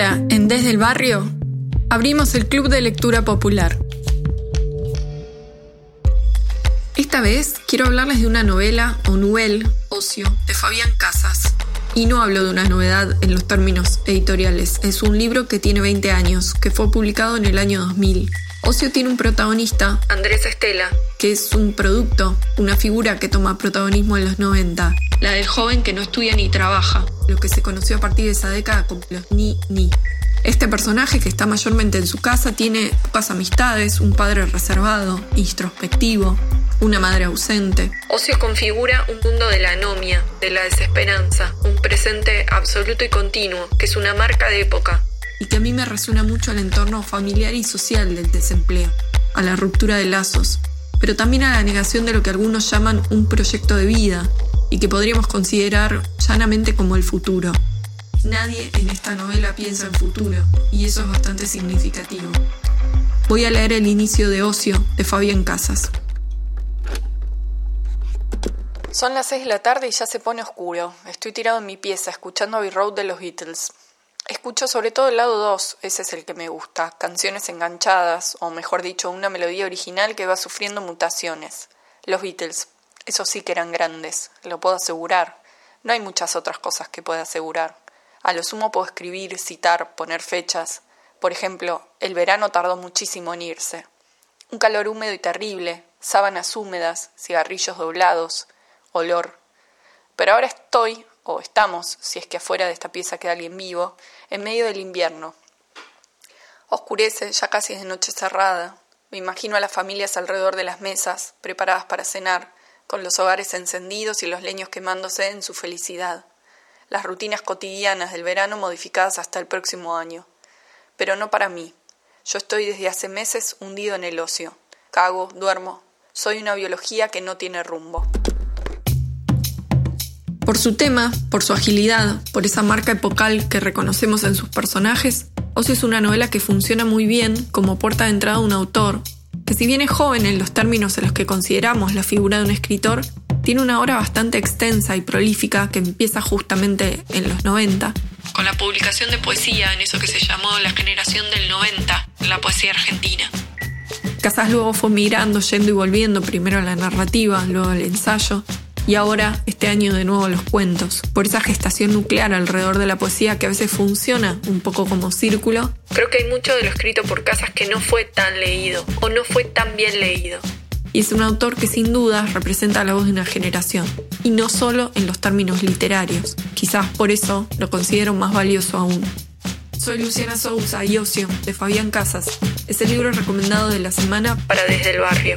Ahora, en Desde el Barrio, abrimos el Club de Lectura Popular. Esta vez quiero hablarles de una novela o novel, ocio, de Fabián Casas. Y no hablo de una novedad en los términos editoriales, es un libro que tiene 20 años, que fue publicado en el año 2000. Ocio tiene un protagonista, Andrés Estela, que es un producto, una figura que toma protagonismo en los 90, la del joven que no estudia ni trabaja, lo que se conoció a partir de esa década como los ni-ni. Este personaje, que está mayormente en su casa, tiene pocas amistades, un padre reservado, introspectivo, una madre ausente. Ocio configura un mundo de la anomia, de la desesperanza, un presente absoluto y continuo, que es una marca de época, y que a mí me resuena mucho al entorno familiar y social del desempleo, a la ruptura de lazos, pero también a la negación de lo que algunos llaman un proyecto de vida y que podríamos considerar llanamente como el futuro. Nadie en esta novela piensa en futuro y eso es bastante significativo. Voy a leer el inicio de Ocio de Fabián Casas. Son las 6 de la tarde y ya se pone oscuro. Estoy tirado en mi pieza escuchando Abbey Road de los Beatles. Escucho sobre todo el lado 2, ese es el que me gusta, canciones enganchadas, o mejor dicho, una melodía original que va sufriendo mutaciones. Los Beatles, eso sí que eran grandes, lo puedo asegurar. No hay muchas otras cosas que pueda asegurar. A lo sumo puedo escribir, citar, poner fechas. Por ejemplo, el verano tardó muchísimo en irse. Un calor húmedo y terrible, sábanas húmedas, cigarrillos doblados, olor. Pero ahora estoy, o estamos, si es que afuera de esta pieza queda alguien vivo, en medio del invierno. Oscurece, ya casi es de noche cerrada. Me imagino a las familias alrededor de las mesas, preparadas para cenar, con los hogares encendidos y los leños quemándose en su felicidad. Las rutinas cotidianas del verano modificadas hasta el próximo año. Pero no para mí. Yo estoy desde hace meses hundido en el ocio. Cago, duermo. Soy una biología que no tiene rumbo. Por su tema, por su agilidad, por esa marca epocal que reconocemos en sus personajes, Ocio es una novela que funciona muy bien como puerta de entrada a un autor, que si bien es joven en los términos en los que consideramos la figura de un escritor, tiene una obra bastante extensa y prolífica que empieza justamente en los 90, con la publicación de poesía en eso que se llamó la generación del 90, la poesía argentina. Casas luego fue migrando, yendo y volviendo primero a la narrativa, luego al ensayo, y ahora este año de nuevo los cuentos, por esa gestación nuclear alrededor de la poesía que a veces funciona un poco como círculo. Creo que hay mucho de lo escrito por Casas que no fue tan leído o no fue tan bien leído. Y es un autor que sin duda representa la voz de una generación, y no solo en los términos literarios. Quizás por eso lo considero más valioso aún. Soy Luciana Sousa y Ocio, de Fabián Casas. Es el libro recomendado de la semana para Desde el Barrio.